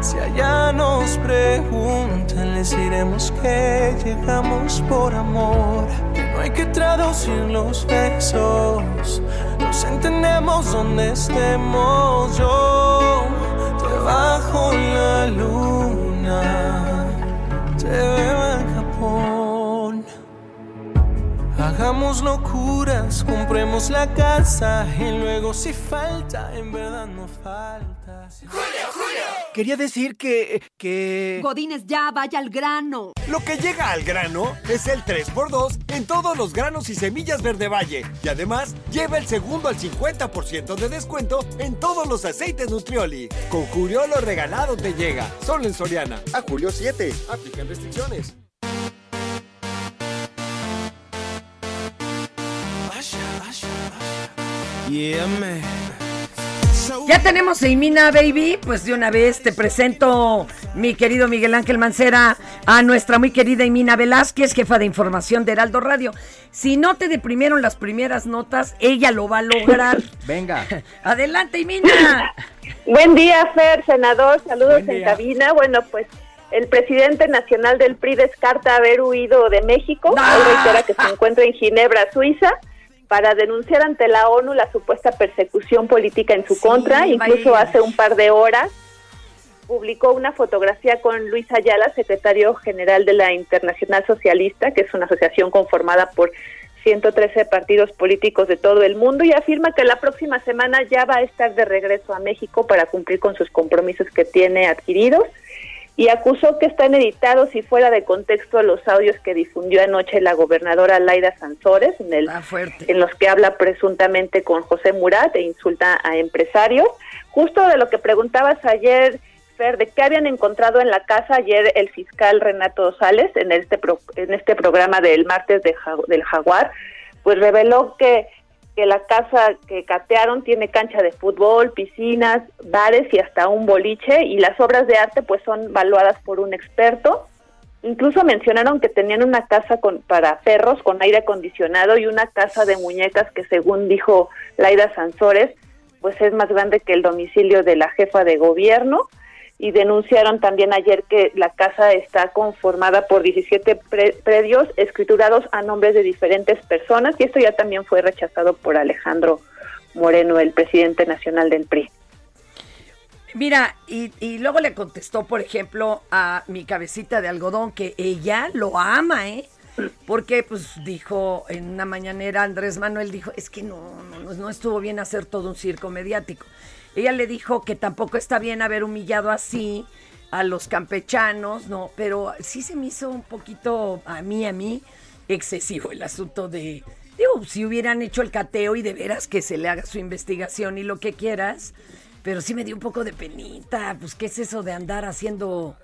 Si allá nos preguntan, les diremos que llegamos por amor. Que no hay que traducir los besos, los entendemos donde estemos. Yo te bajo la luna, te veo en Japón. Hagamos locuras, compremos la casa y luego si falta, en verdad no falta. Quería decir que, que... Godines, ya vaya al grano. Lo que llega al grano es el 3x2 en todos los granos y semillas Verde Valle. Y además, lleva el segundo al 50% de descuento en todos los aceites Nutrioli. Con Julio lo regalado te llega. Solo en Soriana. A julio 7. Aplican restricciones. Yeah, man. Ya tenemos a Imina Baby, pues de una vez te presento mi querido Miguel Ángel Mancera a nuestra muy querida Imina Velázquez, jefa de información de Heraldo Radio. Si no te deprimieron las primeras notas, ella lo va a lograr. Venga. Adelante, Imina. Buen día, Fer, senador. Saludos en cabina. Bueno, pues el presidente nacional del PRI descarta haber huido de México. Reitera que se encuentra en Ginebra, Suiza, para denunciar ante la ONU la supuesta persecución política en su contra. Incluso vaya. hace un par de horas publicó una fotografía con Luis Ayala, secretario general de la Internacional Socialista, que es una asociación conformada por 113 partidos políticos de todo el mundo y afirma que la próxima semana ya va a estar de regreso a México para cumplir con sus compromisos que tiene adquiridos y acusó que están editados y fuera de contexto los audios que difundió anoche la gobernadora Laida Sansores en, el, en los que habla presuntamente con José Murat e insulta a empresarios. Justo de lo que preguntabas ayer, Fer, de qué habían encontrado en la casa ayer el fiscal Renato Sales en este, pro- en este programa del martes de del Jaguar, pues reveló que que la casa que catearon tiene cancha de fútbol, piscinas, bares y hasta un boliche y las obras de arte pues son valuadas por un experto. Incluso mencionaron que tenían una casa con, para perros con aire acondicionado y una casa de muñecas que según dijo Laida Sansores pues es más grande que el domicilio de la jefa de gobierno y denunciaron también ayer que la casa está conformada por 17 pre- predios escriturados a nombres de diferentes personas y esto ya también fue rechazado por Alejandro Moreno, el presidente nacional del PRI. Mira, y, y luego le contestó, por ejemplo, a mi cabecita de algodón que ella lo ama, ¿eh? Porque, pues, dijo en una mañanera, Andrés Manuel dijo, es que no, no, no estuvo bien hacer todo un circo mediático. Ella le dijo que tampoco está bien haber humillado así a los campechanos, no, pero sí se me hizo un poquito a mí, a mí, excesivo el asunto de, digo, si hubieran hecho el cateo y de veras que se le haga su investigación y lo que quieras, pero sí me dio un poco de penita, pues qué es eso de andar haciendo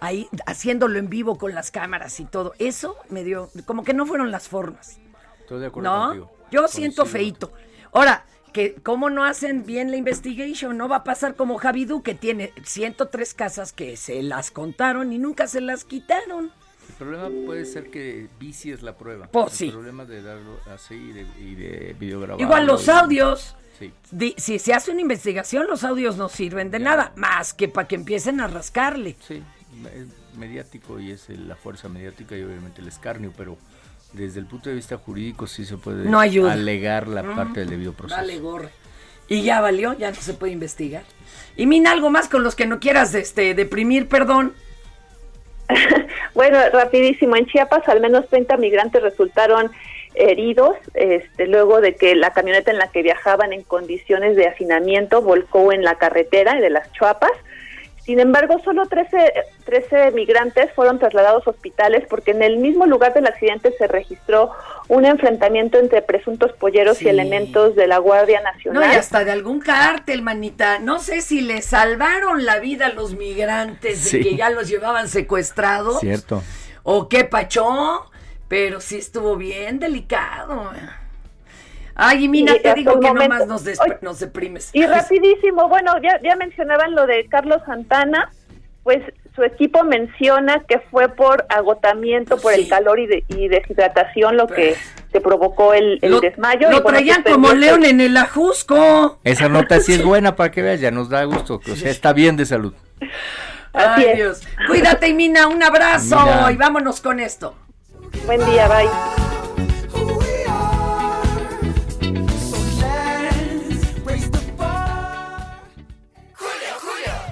ahí, haciéndolo en vivo con las cámaras y todo, eso me dio, como que no fueron las formas. Estoy de acuerdo ¿No? contigo. Yo siento feito. Ahora, que cómo no hacen bien la investigation, no va a pasar como Javidú, que tiene 103 casas que se las contaron y nunca se las quitaron. El problema puede ser que vicies la prueba. Pues el sí. problema de darlo así y de, y de videograbado. Igual los y- audios. Sí. Si se hace una investigación, los audios no sirven de nada, más que para que empiecen a rascarle. Sí, es mediático y es la fuerza mediática y obviamente el escarnio, pero desde el punto de vista jurídico sí se puede No ayuda. alegar la Mm, parte del debido proceso. Vale. Y ya valió, ya no se puede investigar. Y Mina, algo más con los que no quieras este, deprimir, perdón. Bueno, rapidísimo, en Chiapas al menos 30 migrantes resultaron heridos este, luego de que la camioneta en la que viajaban en condiciones de hacinamiento volcó en la carretera de las Chuapas. Sin embargo, solo 13, 13 migrantes fueron trasladados a hospitales porque en el mismo lugar del accidente se registró un enfrentamiento entre presuntos polleros Sí. y elementos de la Guardia No, Nacional. y hasta de algún cártel, manita. No sé si le salvaron la vida a los migrantes de que ya los llevaban secuestrados. Cierto. O qué pachó, pero sí estuvo bien delicado. Ay, Mina, te digo que momento- nomás nos, Oye, nos deprimes. Y rapidísimo, bueno, ya, ya mencionaban lo de Carlos Santana, pues su equipo menciona que fue por agotamiento, por el calor y, de- y deshidratación lo que se provocó el, el Lo- desmayo. Lo traían suspendió como león en el ajusco. Esa nota sí es buena para que veas, ya nos da gusto, o sea, está bien de salud. Así Ay, es. Dios. Cuídate, Mina, un abrazo y vámonos con esto. Buen día, bye.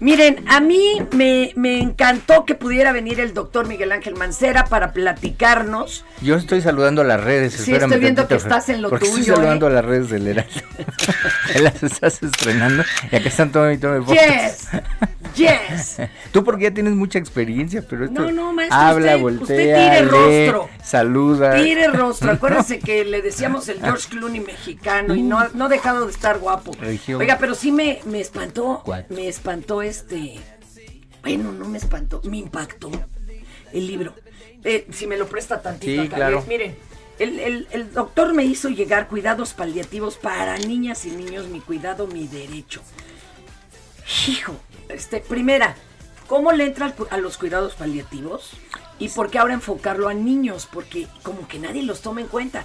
Miren, a mí me, me encantó que pudiera venir el doctor Miguel Ángel Mancera para platicarnos. Yo estoy saludando a las redes. Sí, espérame estoy viendo tantito, que estás en lo porque Estoy tuyo, saludando ¿eh? a las redes del Heraldo. Las estás estrenando y acá están todo y todo. Yes, yes. Tú porque ya tienes mucha experiencia, pero esto No, no, maestro, habla, usted- voltea, usted tire lee, rostro. saluda. Tire rostro. Acuérdense que le decíamos el George Clooney mexicano y no, no ha dejado de estar guapo. Oiga, pero sí me, me espantó. ¿Cuál? Me espantó este. Bueno, no me espantó, me impactó el libro. Eh, si me lo presta tantito, Sí, acá, claro. Miren, el, el- el doctor me hizo llegar cuidados paliativos para niñas y niños, mi cuidado, mi derecho. Hijo, este, primera, ¿cómo le entra a los cuidados paliativos? ¿Y por qué ahora enfocarlo a niños? Porque como que nadie los toma en cuenta.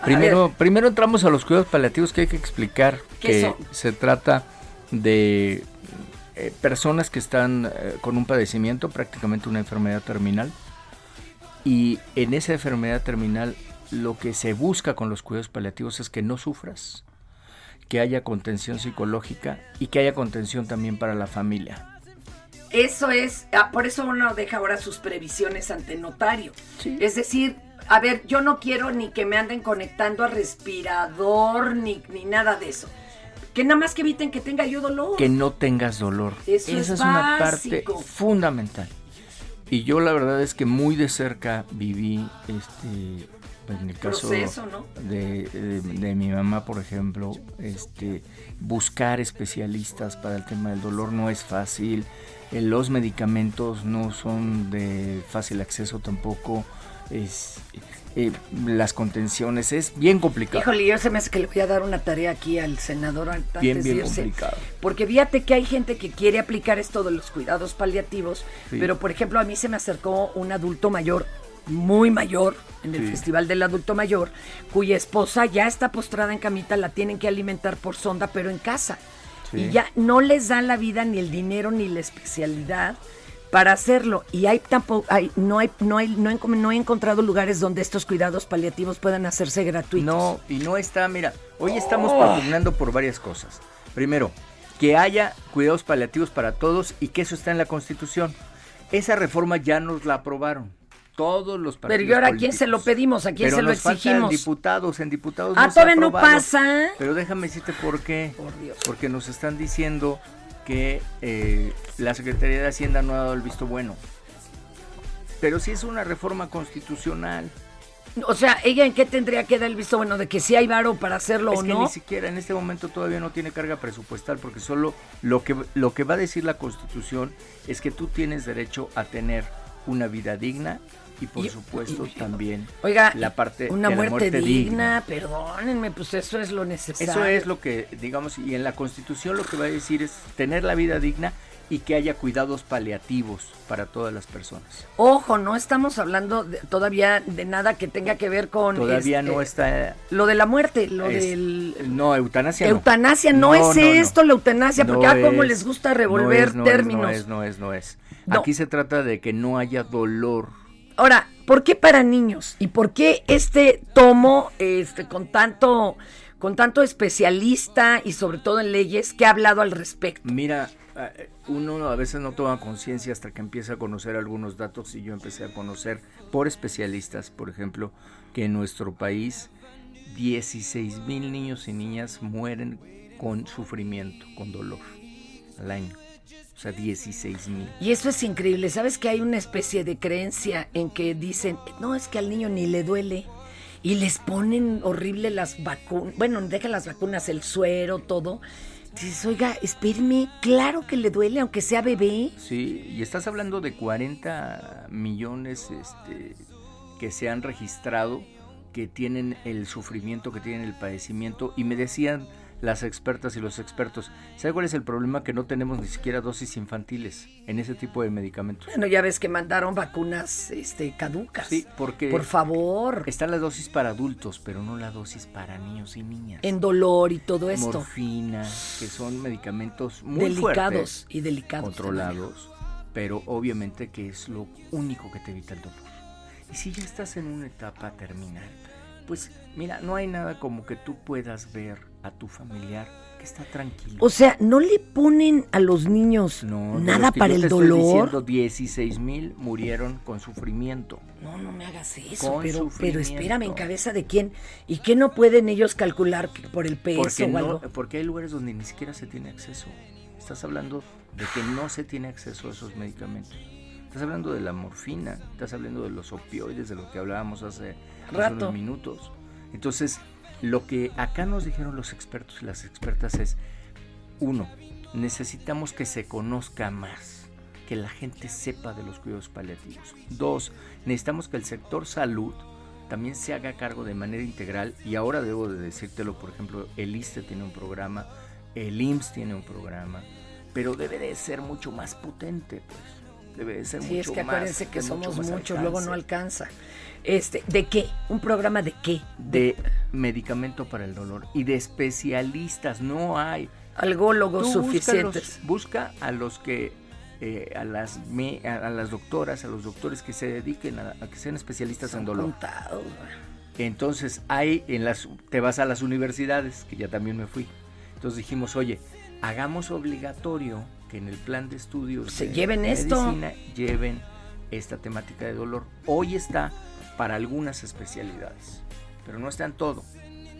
A Primero, ver, primero entramos a los cuidados paliativos que hay que explicar ¿Qué que son? se trata de eh, personas que están eh, con un padecimiento, prácticamente una enfermedad terminal, y en esa enfermedad terminal lo que se busca con los cuidados paliativos es que no sufras, que haya contención psicológica y que haya contención también para la familia. Eso es, ah, por eso uno deja ahora sus previsiones ante notario. Es decir, a ver, yo no quiero ni que me anden conectando a respirador ni, ni nada de eso. Que nada más que eviten que tenga yo dolor. que no tengas dolor. Eso Esa es es, una parte fundamental. Y yo la verdad es que muy de cerca viví este en el caso Proceso, ¿no? de, de- de mi mamá, por ejemplo, este buscar especialistas para el tema del dolor no es fácil. Eh, Los medicamentos no son de fácil acceso tampoco. Es, eh, las contenciones es bien complicado. Híjole, yo se me hace que le voy a dar una tarea aquí al senador antes bien, de bien irse. complicado. Porque fíjate que hay gente que quiere aplicar esto de los cuidados paliativos, Sí. pero por ejemplo a mí se me acercó un adulto mayor, muy mayor, en el Sí. Festival del Adulto Mayor, cuya esposa ya está postrada en camita, la tienen que alimentar por sonda, pero en casa. Sí. Y ya no les da la vida ni el dinero ni la especialidad para hacerlo y hay tampoco hay no hay no hay no he, no he encontrado lugares donde estos cuidados paliativos puedan hacerse gratuitos. No, y no está, mira, hoy estamos Oh. propugnando por varias cosas. Primero, que haya cuidados paliativos para todos y que eso está en la Constitución. Esa reforma ya nos la aprobaron. Todos los partidos Pero ¿y ahora a quién se lo pedimos? ¿A quién Pero se lo exigimos? diputados, en diputados Ah, no todavía no pasa. Pero déjame decirte por qué. Porque nos están diciendo que eh, la Secretaría de Hacienda no ha dado el visto bueno. Pero si es una reforma constitucional. O sea, ella en qué tendría que dar el visto bueno de que si hay varo para hacerlo es o que no. ni siquiera en este momento todavía no tiene carga presupuestal porque solo lo que lo que va a decir la Constitución es que tú tienes derecho a tener una vida digna y por supuesto también Oiga, la parte una de la muerte, digna, perdónenme, pues eso es lo necesario. Eso es lo que, digamos, y en la Constitución lo que va a decir es tener la vida digna y que haya cuidados paliativos para todas las personas. Ojo, no estamos hablando de- todavía de nada que tenga que ver con Todavía este, no está... lo de la muerte, lo es- del No, eutanasia eutanasia, no, es esto la eutanasia, porque ah, cómo es, les gusta revolver es, no es, términos. No es, no es, no es. Aquí se trata de que no haya dolor. Ahora, ¿por qué para niños? ¿Y por qué este tomo este con tanto con tanto especialista y sobre todo en leyes que ha hablado al respecto? Mira, eh, uno a veces no toma conciencia hasta que empieza a conocer algunos datos y yo empecé a conocer por especialistas, por ejemplo, que en nuestro país 16 mil niños y niñas mueren con sufrimiento, con dolor al año. O sea, 16 mil. Y eso es increíble. ¿Sabes que hay una especie de creencia en que dicen, no, es que al niño ni le duele? Y les ponen horrible las vacunas. Bueno, dejan las vacunas, el suero, todo. Dices, oiga, espéreme, claro que le duele, aunque sea bebé. Sí, y estás hablando de 40 millones este, que se han registrado, que tienen el sufrimiento, que tienen el padecimiento, y me decían las expertas y los expertos, ¿sabe cuál es el problema? Que no tenemos ni siquiera dosis infantiles en ese tipo de medicamentos. Bueno, ya ves que mandaron vacunas este, caducas. Sí, porque Por favor. está la dosis para adultos, pero no la dosis para niños y niñas. En dolor y todo esto. Morfina, que son medicamentos muy Delicados fuertes, y delicados controlados, pero obviamente que es lo único que te evita el dolor. Y si ya estás en una etapa terminal, pues mira, no hay nada como que tú puedas ver a tu familiar que está tranquilo. O sea, ¿no le ponen a los niños No, nada para yo el te estoy dolor? diciendo, 16 mil murieron con sufrimiento. No, no me hagas eso, Con pero, pero espérame, ¿en cabeza de quién? ¿Y qué no pueden ellos calcular por el peso Porque, o no- algo? porque hay lugares donde ni siquiera se tiene acceso. Estás hablando de que no se tiene acceso a esos medicamentos. Estás hablando de la morfina, estás hablando de los opioides, de lo que hablábamos hace, hace Rato. unos minutos. Entonces, lo que acá nos dijeron los expertos y las expertas es, uno, necesitamos que se conozca más, que la gente sepa de los cuidados paliativos. Dos, necesitamos que el sector salud también se haga cargo de manera integral y ahora debo de decírtelo, por ejemplo, el ISTE tiene un programa, el IMSS tiene un programa, pero debe de ser mucho más potente, pues. Debe de ser Sí, mucho es que más, acuérdense que mucho somos muchos, luego no alcanza. Este, ¿de qué? ¿Un programa de qué? de medicamento para el dolor y de especialistas no hay Algólogos Tú suficientes. busca a los que eh, a las me- a, a las doctoras a los doctores que se dediquen a, a que sean especialistas en dolor Contados, entonces hay en las te vas a las universidades que ya también me fui entonces dijimos oye hagamos obligatorio que en el plan de estudios Se de lleven esto. medicina lleven esta temática de dolor hoy está para algunas especialidades pero no está en todo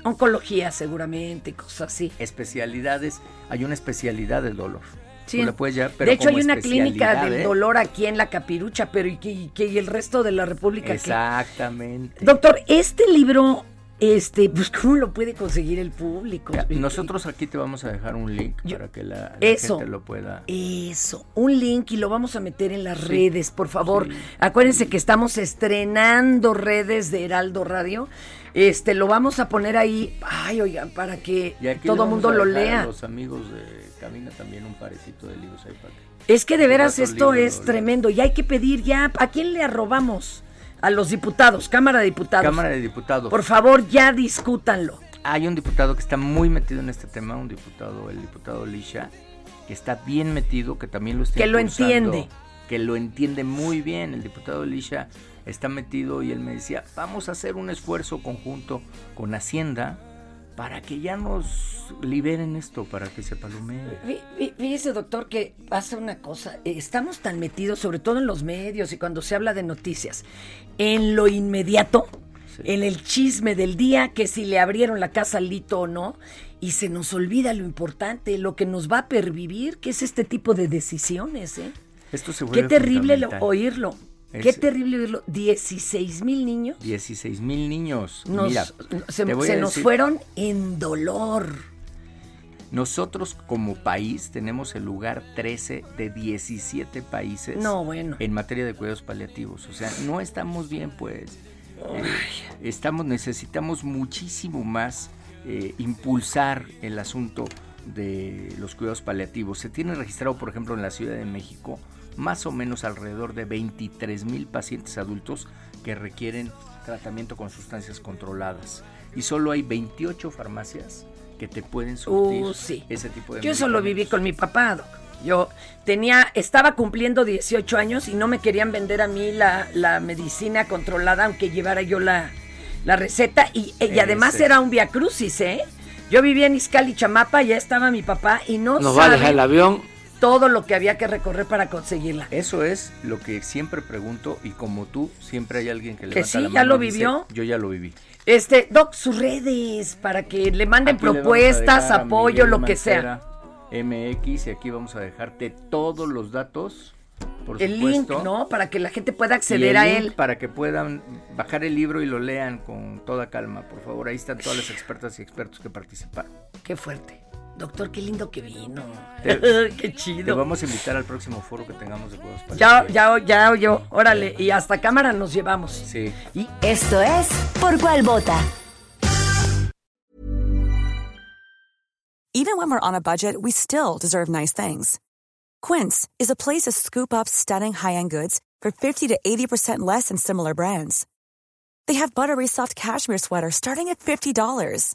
Oncología seguramente, cosas así. especialidades, hay una especialidad del dolor. Sí. La puedes llevar, pero de hecho, hay una clínica del ¿eh? dolor aquí en la Capirucha, pero ¿y, qué- y el resto de la República? Exactamente. Doctor, este libro, este, pues, ¿cómo lo puede conseguir el público? Nosotros aquí te vamos a dejar un link para que la, la Eso. gente lo pueda. Eso, un link y lo vamos a meter en las Sí. redes, por favor. Acuérdense que estamos estrenando redes de Heraldo Radio. Este, lo vamos a poner ahí, ay, oigan, para que todo vamos mundo a lo dejar a lea. los amigos de Cabina también un parecito de libros ahí para que- Es que de veras esto es tremendo y hay que pedir ya, ¿a quién le arrobamos? A los diputados, Cámara de Diputados. Cámara de Diputados. Por favor, ya discútanlo. Hay un diputado que está muy metido en este tema, un diputado, el diputado Lisha, que está bien metido, que también lo está Que lo entiende. que lo entiende muy bien. El diputado Elisha está metido y él me decía, vamos a hacer un esfuerzo conjunto con Hacienda para que ya nos liberen esto, para que se palomee. Fí- fí- Fíjese, doctor, que pasa una cosa. eh, Estamos tan metidos, sobre todo en los medios y cuando se habla de noticias, en lo inmediato, en el chisme del día, que si le abrieron la casa al Lito o no, y se nos olvida lo importante, lo que nos va a pervivir, que es este tipo de decisiones, ¿eh? Esto se Qué terrible oírlo. Qué Es- terrible oírlo. 16 mil niños 16 mil niños. nos- Mira, se, nos decir, fueron en dolor. Nosotros como país tenemos el lugar 13 de 17 países No, bueno. en materia de cuidados paliativos. O sea, no estamos bien, pues. Eh, estamos, necesitamos muchísimo más eh, impulsar el asunto de los cuidados paliativos. Se tiene registrado, por ejemplo, en la Ciudad de México, más o menos alrededor de 23 mil pacientes adultos que requieren tratamiento con sustancias controladas. Y solo hay 28 farmacias que te pueden surtir Uh, sí. ese tipo de Yo eso lo medicamentos. viví con mi papá, doc. Yo tenía, estaba cumpliendo 18 años y no me querían vender a mí la, la medicina controlada, aunque llevara yo la, la receta. Y, y además era un viacrucis, ¿eh? Yo vivía en Izcali, Chamapa, ya estaba mi papá y no Nos va a dejar sabe el avión. Todo lo que había que recorrer para conseguirla. Eso es lo que siempre pregunto y como tú, siempre hay alguien que Que levanta sí, la ya mano lo y dice, vivió. Yo ya lo viví. Este, Doc, sus redes, para que le manden Aquí propuestas, apoyo, lo que Mancera, sea. MX y aquí vamos a dejarte todos los datos, por El link. ¿no? Para que la gente pueda acceder el a link él. Para que puedan bajar el libro y lo lean con toda calma, por favor. Ahí están todas las expertas y expertos que participaron. Qué fuerte. Doctor, qué lindo que vino. Te- qué Te chido. vamos a invitar al próximo foro que tengamos de juegos Ya, ya, ya, yo. Órale. Y hasta cámara nos llevamos. Sí. Y Esto es Por Cuál Vota. Even when we're on a budget, we still deserve nice things. Quince is a place to scoop up stunning high-end goods for 50 to 80% less than similar brands. They have buttery soft cashmere sweaters starting at $50,